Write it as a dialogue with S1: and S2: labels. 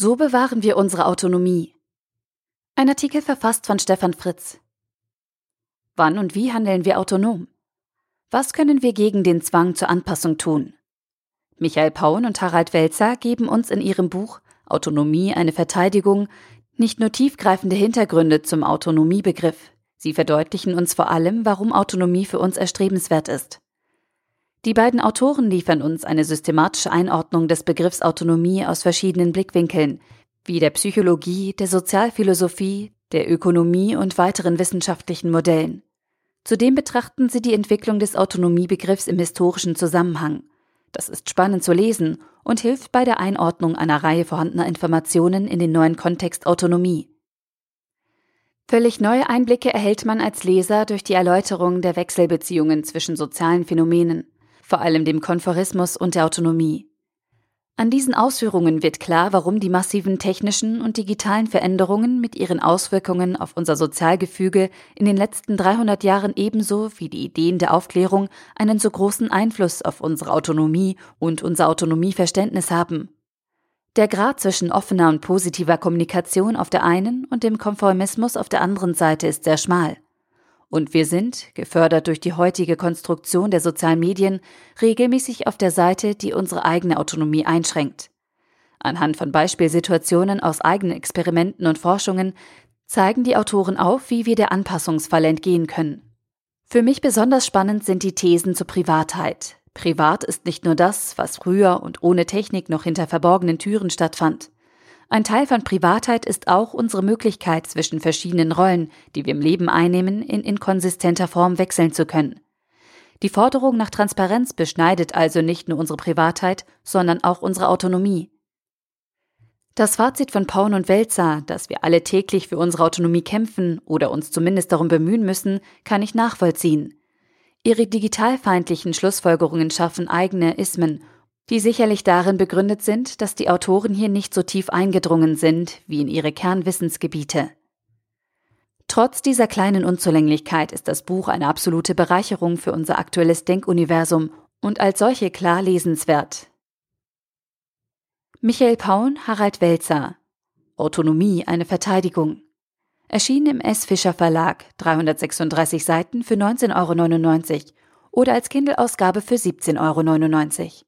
S1: So bewahren wir unsere Autonomie. Ein Artikel verfasst von Stefan Fritz. Wann und wie handeln wir autonom? Was können wir gegen den Zwang zur Anpassung tun? Michael Paun und Harald Welzer geben uns in ihrem Buch Autonomie eine Verteidigung nicht nur tiefgreifende Hintergründe zum Autonomiebegriff, sie verdeutlichen uns vor allem, warum Autonomie für uns erstrebenswert ist. Die beiden Autoren liefern uns eine systematische Einordnung des Begriffs Autonomie aus verschiedenen Blickwinkeln, wie der Psychologie, der Sozialphilosophie, der Ökonomie und weiteren wissenschaftlichen Modellen. Zudem betrachten sie die Entwicklung des Autonomiebegriffs im historischen Zusammenhang. Das ist spannend zu lesen und hilft bei der Einordnung einer Reihe vorhandener Informationen in den neuen Kontext Autonomie. Völlig neue Einblicke erhält man als Leser durch die Erläuterung der Wechselbeziehungen zwischen sozialen Phänomenen vor allem dem Konforismus und der Autonomie. An diesen Ausführungen wird klar, warum die massiven technischen und digitalen Veränderungen mit ihren Auswirkungen auf unser Sozialgefüge in den letzten 300 Jahren ebenso wie die Ideen der Aufklärung einen so großen Einfluss auf unsere Autonomie und unser Autonomieverständnis haben. Der Grad zwischen offener und positiver Kommunikation auf der einen und dem Konformismus auf der anderen Seite ist sehr schmal. Und wir sind, gefördert durch die heutige Konstruktion der sozialen Medien, regelmäßig auf der Seite, die unsere eigene Autonomie einschränkt. Anhand von Beispielsituationen aus eigenen Experimenten und Forschungen zeigen die Autoren auf, wie wir der Anpassungsfalle entgehen können. Für mich besonders spannend sind die Thesen zur Privatheit. Privat ist nicht nur das, was früher und ohne Technik noch hinter verborgenen Türen stattfand. Ein Teil von Privatheit ist auch unsere Möglichkeit, zwischen verschiedenen Rollen, die wir im Leben einnehmen, in inkonsistenter Form wechseln zu können. Die Forderung nach Transparenz beschneidet also nicht nur unsere Privatheit, sondern auch unsere Autonomie. Das Fazit von Paun und Welzer, dass wir alle täglich für unsere Autonomie kämpfen oder uns zumindest darum bemühen müssen, kann ich nachvollziehen. Ihre digitalfeindlichen Schlussfolgerungen schaffen eigene Ismen die sicherlich darin begründet sind, dass die Autoren hier nicht so tief eingedrungen sind wie in ihre Kernwissensgebiete. Trotz dieser kleinen Unzulänglichkeit ist das Buch eine absolute Bereicherung für unser aktuelles Denkuniversum und als solche klar lesenswert. Michael Paun, Harald Welzer Autonomie eine Verteidigung. Erschienen im S. Fischer Verlag, 336 Seiten für 19,99 Euro oder als Kindle-Ausgabe für 17,99 Euro.